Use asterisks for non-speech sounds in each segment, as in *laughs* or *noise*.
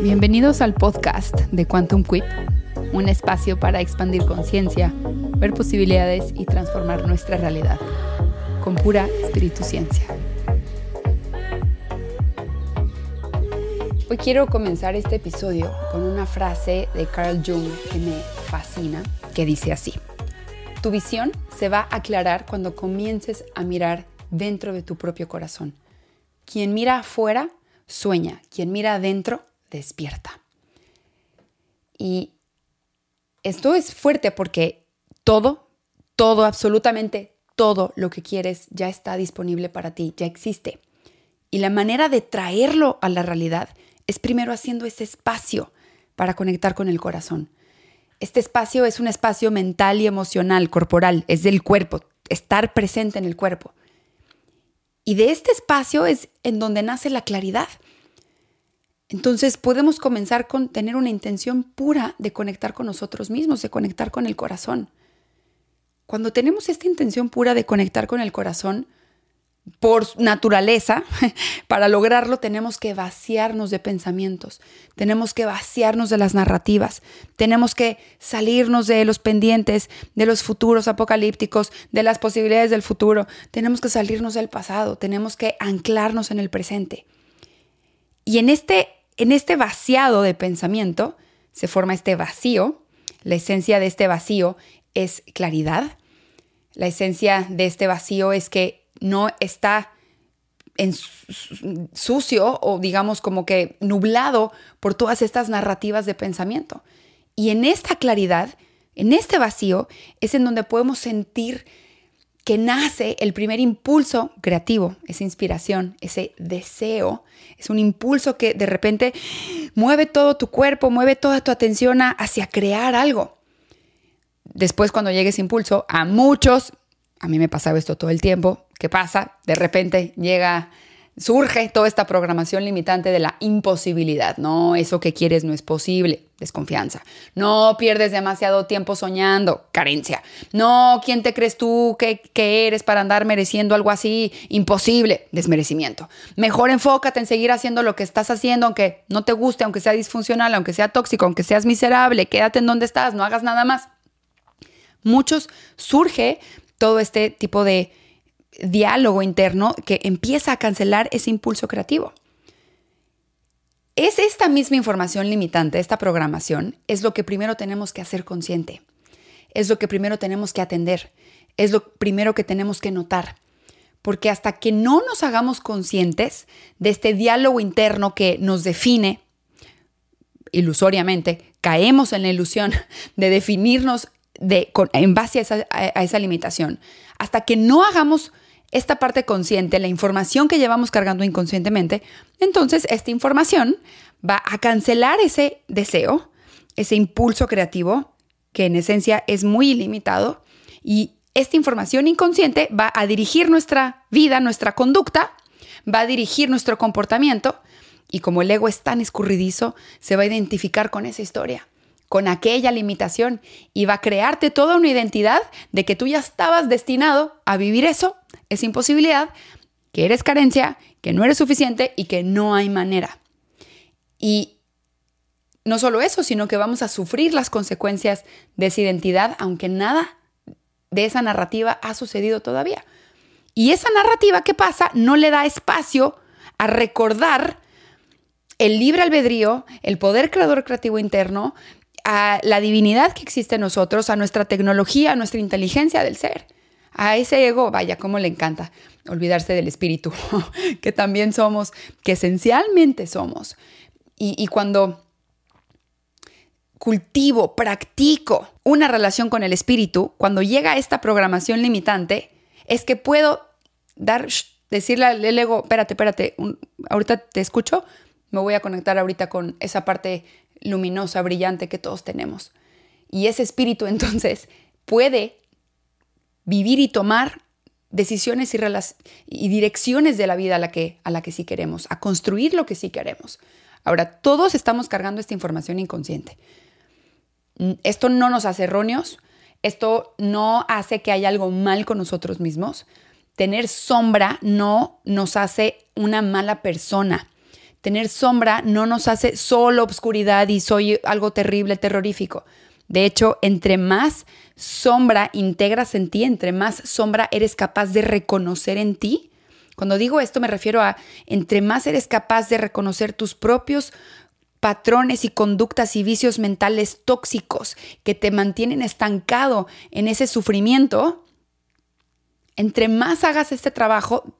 Bienvenidos al podcast de Quantum Quip, un espacio para expandir conciencia, ver posibilidades y transformar nuestra realidad con pura espíritu ciencia. Hoy quiero comenzar este episodio con una frase de Carl Jung que me fascina, que dice así: Tu visión se va a aclarar cuando comiences a mirar dentro de tu propio corazón. Quien mira afuera sueña, quien mira adentro despierta. Y esto es fuerte porque todo, todo, absolutamente todo lo que quieres ya está disponible para ti, ya existe. Y la manera de traerlo a la realidad es primero haciendo ese espacio para conectar con el corazón. Este espacio es un espacio mental y emocional, corporal, es del cuerpo, estar presente en el cuerpo. Y de este espacio es en donde nace la claridad. Entonces podemos comenzar con tener una intención pura de conectar con nosotros mismos, de conectar con el corazón. Cuando tenemos esta intención pura de conectar con el corazón, por naturaleza, *laughs* para lograrlo tenemos que vaciarnos de pensamientos, tenemos que vaciarnos de las narrativas, tenemos que salirnos de los pendientes, de los futuros apocalípticos, de las posibilidades del futuro, tenemos que salirnos del pasado, tenemos que anclarnos en el presente. Y en este en este vaciado de pensamiento se forma este vacío. La esencia de este vacío es claridad. La esencia de este vacío es que no está en sucio o digamos como que nublado por todas estas narrativas de pensamiento. Y en esta claridad, en este vacío, es en donde podemos sentir que nace el primer impulso creativo, esa inspiración, ese deseo. Es un impulso que de repente mueve todo tu cuerpo, mueve toda tu atención hacia crear algo. Después cuando llegue ese impulso, a muchos, a mí me pasaba esto todo el tiempo, ¿qué pasa? De repente llega surge toda esta programación limitante de la imposibilidad. No, eso que quieres no es posible. Desconfianza. No pierdes demasiado tiempo soñando. Carencia. No, ¿quién te crees tú que, que, eres para andar mereciendo algo así? Imposible. Desmerecimiento. Mejor enfócate en seguir haciendo lo que estás haciendo, aunque no te guste, aunque sea disfuncional, aunque sea tóxico, aunque seas miserable. Quédate en donde estás, no hagas nada más. Muchos surge todo este tipo de diálogo interno que empieza a cancelar ese impulso creativo. Es esta misma información limitante, esta programación, es lo que primero tenemos que hacer consciente. Es lo que primero tenemos que atender. Es lo primero que tenemos que notar. Porque hasta que no nos hagamos conscientes de este diálogo interno que nos define, ilusoriamente, caemos en la ilusión de definirnos de, en base a esa, a esa limitación. Hasta que no hagamos esta parte consciente, la información que llevamos cargando inconscientemente, entonces esta información va a cancelar ese deseo, ese impulso creativo, que en esencia es muy ilimitado, y esta información inconsciente va a dirigir nuestra vida, nuestra conducta, va a dirigir nuestro comportamiento, y como el ego es tan escurridizo, se va a identificar con esa historia con aquella limitación y va a crearte toda una identidad de que tú ya estabas destinado a vivir eso, esa imposibilidad, que eres carencia, que no eres suficiente y que no hay manera. Y no solo eso, sino que vamos a sufrir las consecuencias de esa identidad, aunque nada de esa narrativa ha sucedido todavía. Y esa narrativa que pasa no le da espacio a recordar el libre albedrío, el poder creador creativo interno, a la divinidad que existe en nosotros, a nuestra tecnología, a nuestra inteligencia del ser. A ese ego, vaya, cómo le encanta olvidarse del espíritu, *laughs* que también somos, que esencialmente somos. Y, cuando cultivo, practico una relación con el espíritu, cuando llega esta programación limitante, es que puedo dar, decirle al ego, espérate, espérate, ahorita te escucho, me voy a conectar ahorita con esa parte luminosa, brillante que todos tenemos. Y ese espíritu *laughs* entonces puede vivir y tomar decisiones y, y, direcciones de la vida a la, que, a la que sí queremos, a construir lo que sí queremos. Ahora, todos estamos cargando esta información inconsciente. Mm, esto no nos hace erróneos, esto no hace que haya algo mal con nosotros mismos. Tener sombra no nos hace una mala persona tener sombra no nos hace solo obscuridad y soy algo terrible, terrorífico. De hecho, entre más sombra integras en ti, entre más sombra eres capaz de reconocer en ti, cuando digo esto me refiero a entre más eres capaz de reconocer tus propios patrones y conductas y vicios mentales tóxicos que te mantienen estancado en ese sufrimiento, entre más hagas este trabajo,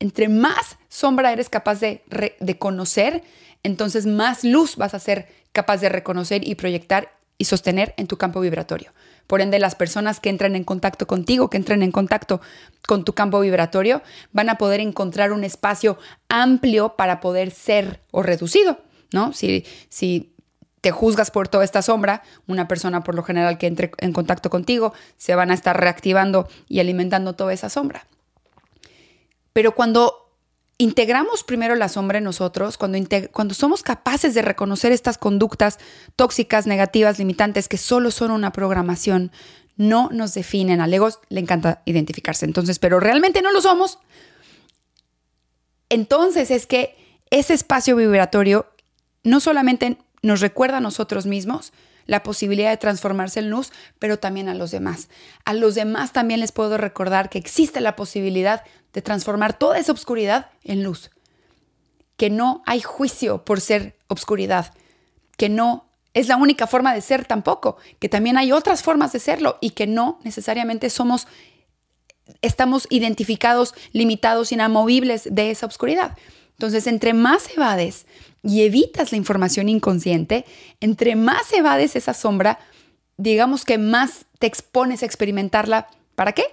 entre más sombra eres capaz de, de, conocer, entonces más luz vas a ser capaz de reconocer y proyectar y sostener en tu campo vibratorio. Por ende, las personas que entran en contacto contigo, que entran en contacto con tu campo vibratorio, van a poder encontrar un espacio amplio para poder ser o reducido, ¿no? Si, si te juzgas por toda esta sombra, una persona por lo general que entre en contacto contigo se van a estar reactivando y alimentando toda esa sombra. Pero cuando integramos primero la sombra en nosotros, cuando, cuando somos capaces de reconocer estas conductas tóxicas, negativas, limitantes, que solo son una programación, no nos definen. Al ego le encanta identificarse, entonces, pero realmente no lo somos. Entonces es que ese espacio vibratorio no solamente nos recuerda a nosotros mismos, la posibilidad de transformarse en luz, pero también a los demás. A los demás también les puedo recordar que existe la posibilidad de transformar toda esa oscuridad en luz. Que no hay juicio por ser obscuridad, que no es la única forma de ser tampoco, que también hay otras formas de serlo y que no necesariamente somos estamos identificados, limitados, inamovibles de esa oscuridad. Entonces, entre más evades y evitas la información inconsciente, entre más evades esa sombra, digamos que más te expones a experimentarla. ¿Para qué?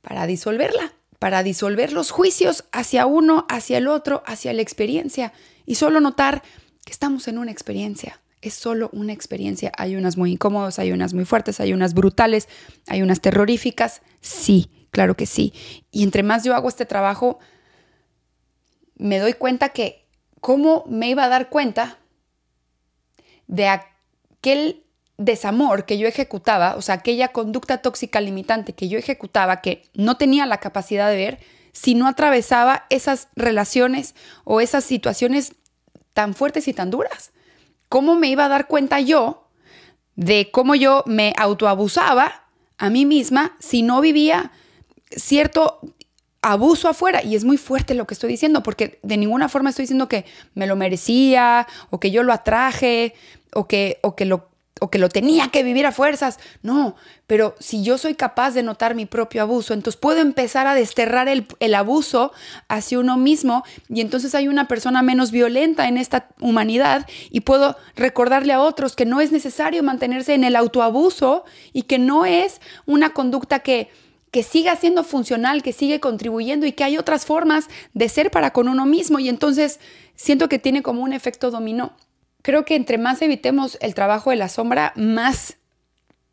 Para disolverla, para disolver los juicios hacia uno, hacia el otro, hacia la experiencia y solo notar que estamos en una experiencia. Es solo una experiencia. Hay unas muy incómodas, hay unas muy fuertes, hay unas brutales, hay unas terroríficas. Sí, claro que sí. Y entre más yo hago este trabajo, me doy cuenta que cómo me iba a dar cuenta de aquel desamor que yo ejecutaba, o sea, aquella conducta tóxica limitante que yo ejecutaba, que no tenía la capacidad de ver, si no atravesaba esas relaciones o esas situaciones tan fuertes y tan duras. ¿Cómo me iba a dar cuenta yo de cómo yo me autoabusaba a mí misma si no vivía cierto abuso afuera. Y es muy fuerte lo que estoy diciendo, porque de ninguna forma estoy diciendo que me lo merecía, o que yo lo atraje, o que, o que lo o que lo tenía que vivir a fuerzas. No, pero si yo soy capaz de notar mi propio abuso, entonces puedo empezar a desterrar el, el, abuso hacia uno mismo y entonces hay una persona menos violenta en esta humanidad y puedo recordarle a otros que no es necesario mantenerse en el autoabuso y que no es una conducta que que siga siendo funcional, que sigue contribuyendo y que hay otras formas de ser para con uno mismo y entonces siento que tiene como un efecto dominó. Creo que entre más evitemos el trabajo de la sombra, más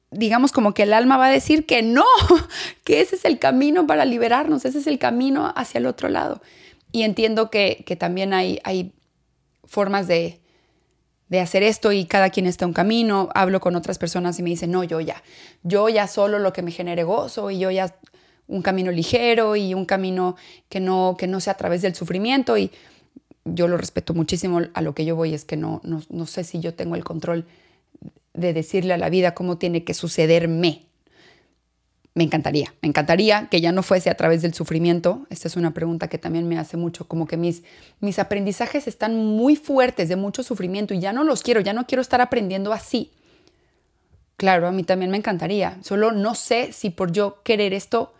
digamos como que el alma va a decir que no, *laughs* que ese es el camino para liberarnos, ese es el camino hacia el otro lado. Y entiendo que, que también hay, hay formas de, de hacer esto y cada quien está un camino. Hablo con otras personas y me dicen, no, yo ya, yo ya solo lo que me genere gozo y yo ya un camino ligero y un camino que no, que no sea a través del sufrimiento y yo lo respeto muchísimo a lo que yo voy, es que no, no, no sé si yo tengo el control de decirle a la vida cómo tiene que sucederme, me encantaría, me encantaría que ya no fuese a través del sufrimiento. Esta es una pregunta que también me hace mucho, como que mis, mis aprendizajes están muy fuertes de mucho sufrimiento y ya no los quiero, ya no quiero estar aprendiendo así. Claro, a mí también me encantaría, solo no sé si por yo querer esto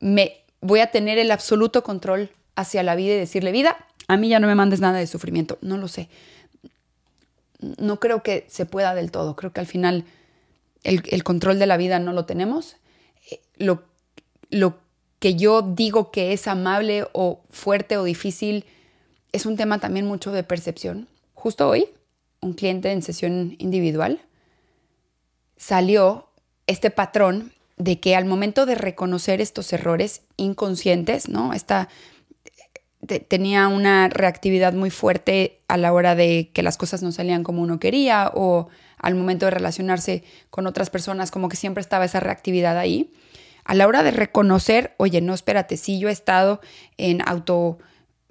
me voy a tener el absoluto control hacia la vida y decirle, vida, a mí ya no me mandes nada de sufrimiento, no lo sé. No creo que se pueda del todo, creo que al final el, control de la vida no lo tenemos. Eh, lo, lo que yo digo que es amable o fuerte o difícil es un tema también mucho de percepción. Justo hoy, un cliente en sesión individual salió este patrón de que al momento de reconocer estos errores inconscientes, ¿no? Esta, tenía una reactividad muy fuerte a la hora de que las cosas no salían como uno quería o al momento de relacionarse con otras personas, como que siempre estaba esa reactividad ahí. A la hora de reconocer, oye, no, espérate, sí, yo he estado en auto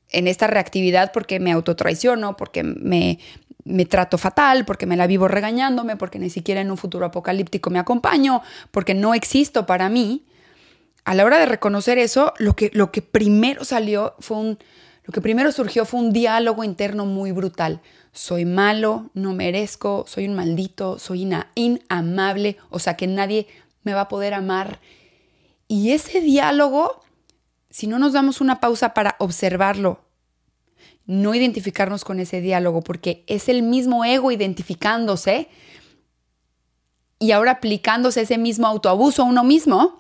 en esta reactividad porque me autotraiciono, porque me, me trato fatal, porque me la vivo regañándome, porque ni siquiera en un futuro apocalíptico me acompaño, porque no existo para mí. A la hora de reconocer eso, lo que, lo que primero salió fue un, lo que primero surgió fue un diálogo interno muy brutal. Soy malo, no merezco, soy un maldito, soy inamable, o sea que nadie me va a poder amar. Y ese diálogo, si no nos damos una pausa para observarlo, no identificarnos con ese diálogo, porque es el mismo ego identificándose y ahora aplicándose ese mismo autoabuso a uno mismo.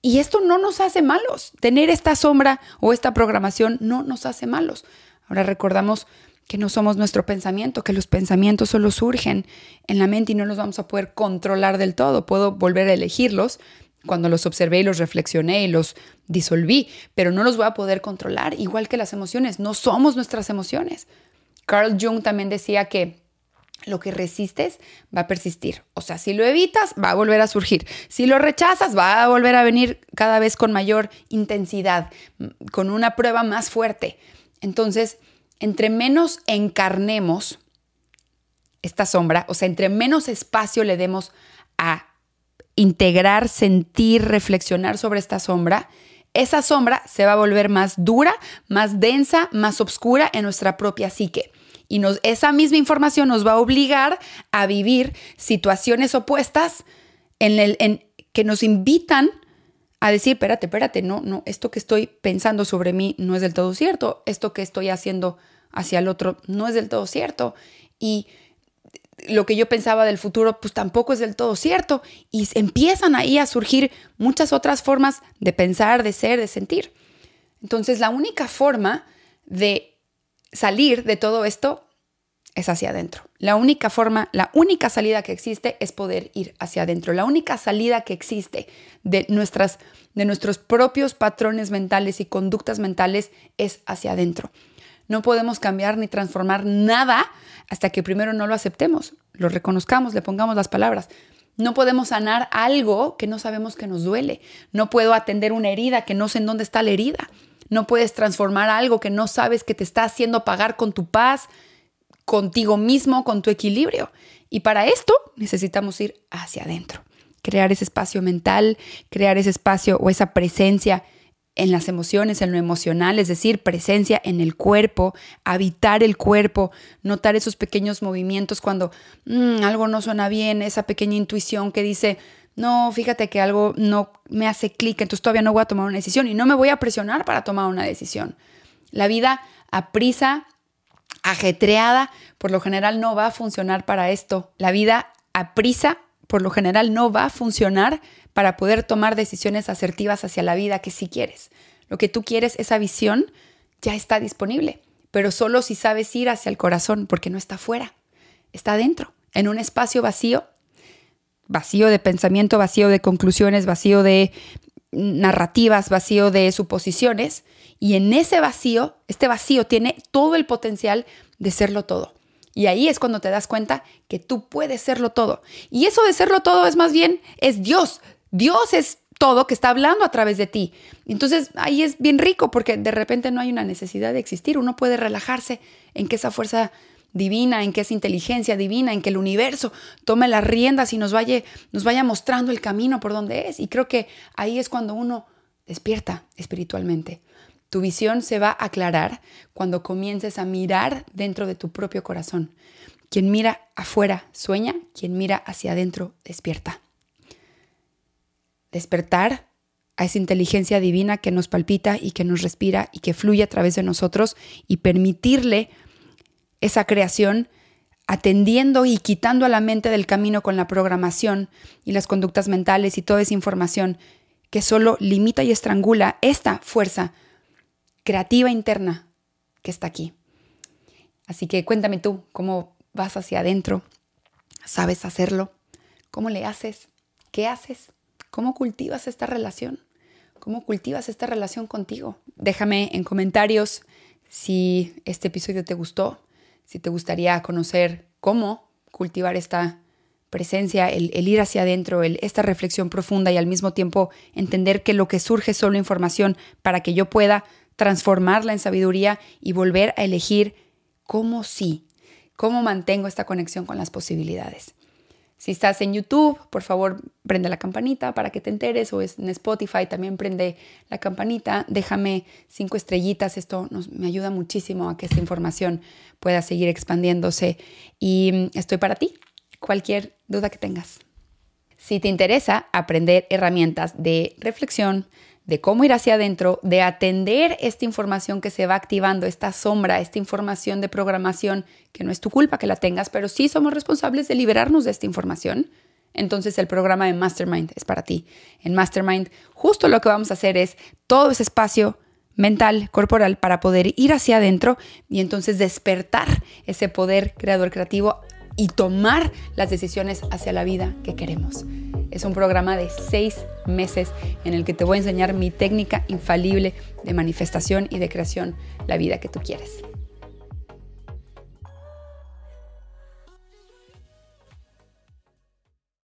Y esto no nos hace malos. Tener esta sombra o esta programación no nos hace malos. Ahora recordamos que no somos nuestro pensamiento, que los pensamientos solo surgen en la mente y no los vamos a poder controlar del todo. Puedo volver a elegirlos, cuando los observé y los reflexioné y los disolví, pero no los voy a poder controlar, igual que las emociones, no somos nuestras emociones. Carl Jung también decía que lo que resistes va a persistir. O sea, si lo evitas, va a volver a surgir. Si lo rechazas, va a volver a venir cada vez con mayor intensidad, con una prueba más fuerte. Entonces, entre menos encarnemos esta sombra, o sea, entre menos espacio le demos a integrar, sentir, reflexionar sobre esta sombra, esa sombra se va a volver más dura, más densa, más oscura en nuestra propia psique. Y nos, esa misma información nos va a obligar a vivir situaciones opuestas en el, en, que nos invitan a decir, espérate, espérate, no, no, esto que estoy pensando sobre mí no es del todo cierto, esto que estoy haciendo hacia el otro no es del todo cierto. Y lo que yo pensaba del futuro, pues tampoco es del todo cierto. Y empiezan ahí a surgir muchas otras formas de pensar, de ser, de sentir. Entonces, la única forma de salir de todo esto es hacia adentro. La única forma, la única salida que existe es poder ir hacia adentro. La única salida que existe de, nuestras, de nuestros propios patrones mentales y conductas mentales es hacia adentro. No podemos cambiar ni transformar nada hasta que primero no lo aceptemos, lo reconozcamos, le pongamos las palabras. No podemos sanar algo que no sabemos que nos duele. No puedo atender una herida que no sé en dónde está la herida. No puedes transformar algo que no sabes que te está haciendo pagar con tu paz, contigo mismo, con tu equilibrio. Y para esto necesitamos ir hacia adentro, crear ese espacio mental, crear ese espacio o esa presencia en las emociones, en lo emocional, es decir, presencia en el cuerpo, habitar el cuerpo, notar esos pequeños movimientos cuando mm, algo no suena bien, esa pequeña intuición que dice, no, fíjate que algo no me hace clic, entonces todavía no voy a tomar una decisión y no me voy a presionar para tomar una decisión. La vida a prisa, ajetreada, por lo general no va a funcionar para esto. La vida a prisa, por lo general no va a funcionar para poder tomar decisiones asertivas hacia la vida que sí quieres. Lo que tú quieres, esa visión, ya está disponible, pero solo si sabes ir hacia el corazón, porque no está fuera, está dentro, en un espacio vacío, vacío de pensamiento, vacío de conclusiones, vacío de narrativas, vacío de suposiciones, y en ese vacío, este vacío tiene todo el potencial de serlo todo. Y ahí es cuando te das cuenta que tú puedes serlo todo. Y eso de serlo todo es más bien, es Dios Dios es todo que está hablando a través de ti. Entonces ahí es bien rico porque de repente no hay una necesidad de existir. Uno puede relajarse en que esa fuerza divina, en que esa inteligencia divina, en que el universo tome las riendas y nos vaya, nos vaya mostrando el camino por donde es. Y creo que ahí es cuando uno despierta espiritualmente. Tu visión se va a aclarar cuando comiences a mirar dentro de tu propio corazón. Quien mira afuera sueña, quien mira hacia adentro despierta despertar a esa inteligencia divina que nos palpita y que nos respira y que fluye a través de nosotros y permitirle esa creación atendiendo y quitando a la mente del camino con la programación y las conductas mentales y toda esa información que solo limita y estrangula esta fuerza creativa interna que está aquí. Así que cuéntame tú cómo vas hacia adentro, sabes hacerlo, cómo le haces, qué haces. ¿Cómo cultivas esta relación? ¿Cómo cultivas esta relación contigo? Déjame en comentarios si este episodio te gustó, si te gustaría conocer cómo cultivar esta presencia, el, ir hacia adentro, el, esta reflexión profunda y al mismo tiempo entender que lo que surge es solo información para que yo pueda transformarla en sabiduría y volver a elegir cómo sí, cómo mantengo esta conexión con las posibilidades. Si estás en YouTube, por favor, prende la campanita para que te enteres o es en Spotify también prende la campanita, déjame cinco estrellitas, esto nos, me ayuda muchísimo a que esta información pueda seguir expandiéndose y mm, estoy para ti, cualquier duda que tengas. Si te interesa aprender herramientas de reflexión, de cómo ir hacia adentro, de atender esta información que se va activando, esta sombra, esta información de programación, que no es tu culpa que la tengas, pero sí somos responsables de liberarnos de esta información, entonces el programa de Mastermind es para ti. En Mastermind justo lo que vamos a hacer es todo ese espacio mental, corporal, para poder ir hacia adentro y entonces despertar ese poder creador creativo y tomar las decisiones hacia la vida que queremos. Es un programa de seis meses en el que te voy a enseñar mi técnica infalible de manifestación y de creación, la vida que tú quieres.